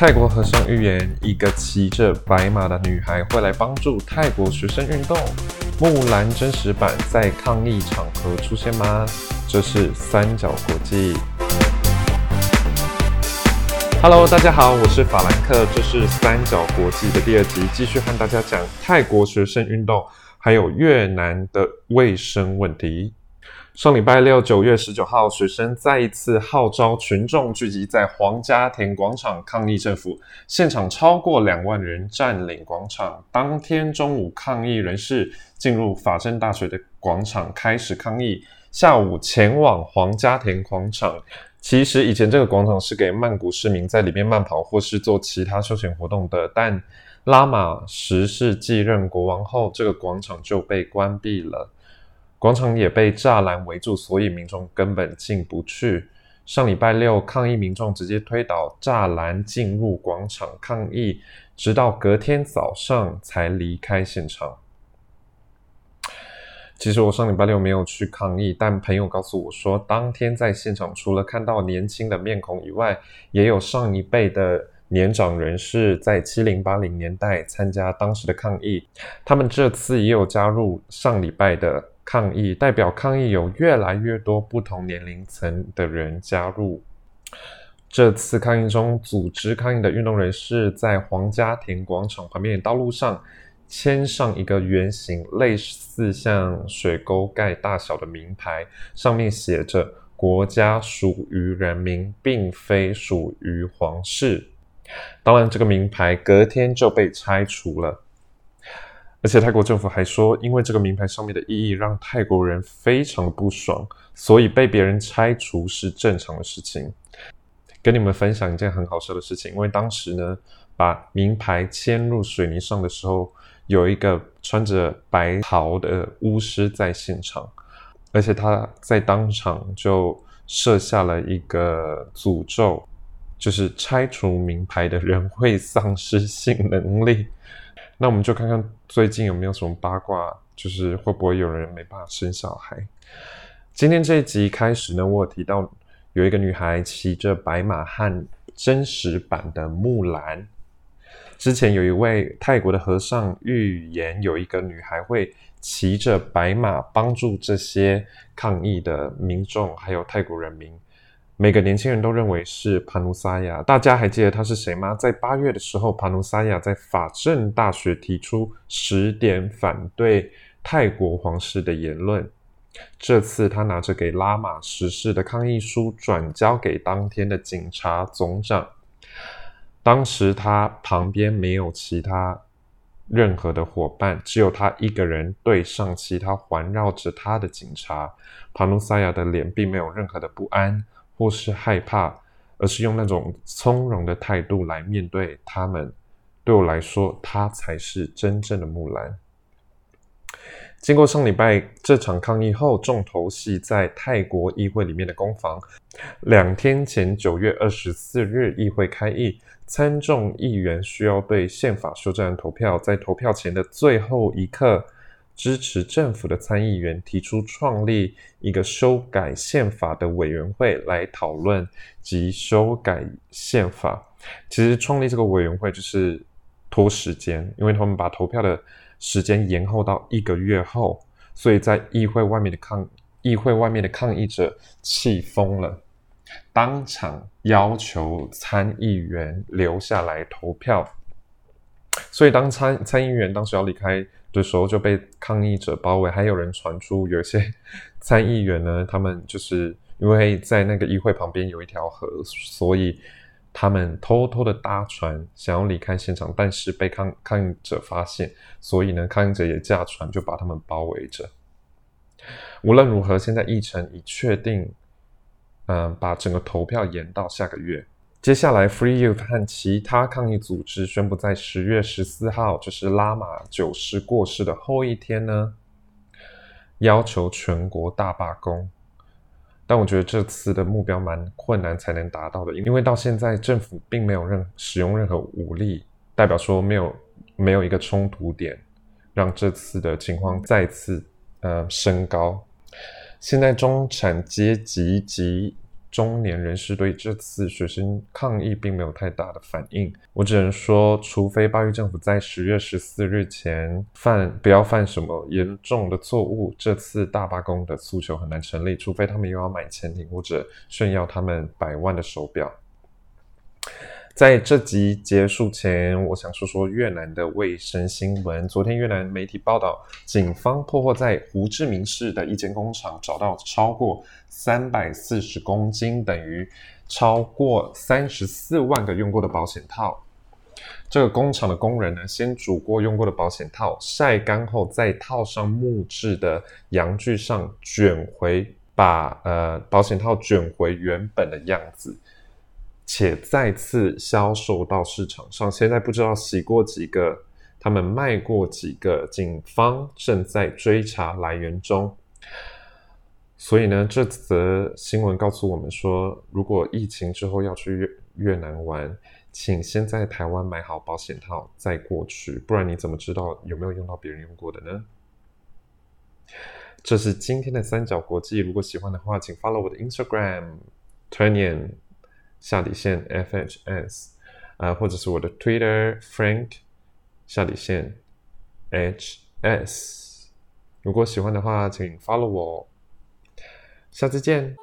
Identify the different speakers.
Speaker 1: 泰国和尚预言，一个骑着白马的女孩会来帮助泰国学生运动。木兰真实版在抗议场合出现吗？这是三角国际。Hello，大家好，我是法兰克，这是三角国际的第二集，继续和大家讲泰国学生运动，还有越南的卫生问题。上礼拜六，九月十九号，学生再一次号召群众聚集在皇家田广场抗议政府，现场超过两万人占领广场。当天中午，抗议人士进入法政大学的广场开始抗议，下午前往皇家田广场。其实以前这个广场是给曼谷市民在里面慢跑或是做其他休闲活动的，但拉玛十世继任国王后，这个广场就被关闭了。广场也被栅栏围住，所以民众根本进不去。上礼拜六，抗议民众直接推倒栅栏进入广场抗议，直到隔天早上才离开现场。其实我上礼拜六没有去抗议，但朋友告诉我说，当天在现场除了看到年轻的面孔以外，也有上一辈的年长人士在七零八零年代参加当时的抗议。他们这次也有加入上礼拜的。抗议代表抗议有越来越多不同年龄层的人加入。这次抗议中，组织抗议的运动人士在皇家田广场旁边的道路上牵上一个圆形、类似像水沟盖大小的名牌，上面写着“国家属于人民，并非属于皇室”。当然，这个名牌隔天就被拆除了。而且泰国政府还说，因为这个名牌上面的意义让泰国人非常不爽，所以被别人拆除是正常的事情。跟你们分享一件很好笑的事情，因为当时呢，把名牌嵌入水泥上的时候，有一个穿着白袍的巫师在现场，而且他在当场就设下了一个诅咒，就是拆除名牌的人会丧失性能力。那我们就看看最近有没有什么八卦，就是会不会有人没办法生小孩。今天这一集开始呢，我有提到有一个女孩骑着白马和真实版的木兰。之前有一位泰国的和尚预言，有一个女孩会骑着白马帮助这些抗议的民众，还有泰国人民。每个年轻人都认为是帕努萨亚，大家还记得他是谁吗？在八月的时候，帕努萨亚在法政大学提出十点反对泰国皇室的言论。这次他拿着给拉玛十世的抗议书，转交给当天的警察总长。当时他旁边没有其他任何的伙伴，只有他一个人对上其他环绕着他的警察。帕努萨亚的脸并没有任何的不安。或是害怕，而是用那种从容的态度来面对他们。对我来说，他才是真正的木兰。经过上礼拜这场抗议后，重头戏在泰国议会里面的攻防。两天前，九月二十四日，议会开议，参众议员需要对宪法修正案投票，在投票前的最后一刻。支持政府的参议员提出创立一个修改宪法的委员会来讨论及修改宪法。其实创立这个委员会就是拖时间，因为他们把投票的时间延后到一个月后，所以在议会外面的抗议会外面的抗议者气疯了，当场要求参议员留下来投票。所以当参参议员当时要离开。的时候就被抗议者包围，还有人传出有些参议员呢，他们就是因为在那个议会旁边有一条河，所以他们偷偷的搭船想要离开现场，但是被抗抗议者发现，所以呢，抗议者也驾船就把他们包围着。无论如何，现在议程已确定，嗯，把整个投票延到下个月。接下来，Free Youth 和其他抗议组织宣布，在十月十四号，就是拉玛九世过世的后一天呢，要求全国大罢工。但我觉得这次的目标蛮困难才能达到的，因为到现在政府并没有任使用任何武力，代表说没有没有一个冲突点，让这次的情况再次呃升高。现在中产阶级及中年人士对这次学生抗议并没有太大的反应。我只能说，除非巴育政府在十月十四日前犯不要犯什么严重的错误，这次大罢工的诉求很难成立。除非他们又要买潜艇或者炫耀他们百万的手表。在这集结束前，我想说说越南的卫生新闻。昨天越南媒体报道，警方破获在胡志明市的一间工厂，找到超过三百四十公斤，等于超过三十四万个用过的保险套。这个工厂的工人呢，先煮过用过的保险套，晒干后再套上木质的阳具上卷回，把呃保险套卷回原本的样子。且再次销售到市场上，现在不知道洗过几个，他们卖过几个，警方正在追查来源中。所以呢，这则新闻告诉我们说，如果疫情之后要去越越南玩，请先在台湾买好保险套再过去，不然你怎么知道有没有用到别人用过的呢？这是今天的三角国际，如果喜欢的话，请 follow 我的 Instagram，Turnian。下底线 FHS，啊，或者是我的 Twitter Frank 下底线 HS。如果喜欢的话，请 follow 我。下次见。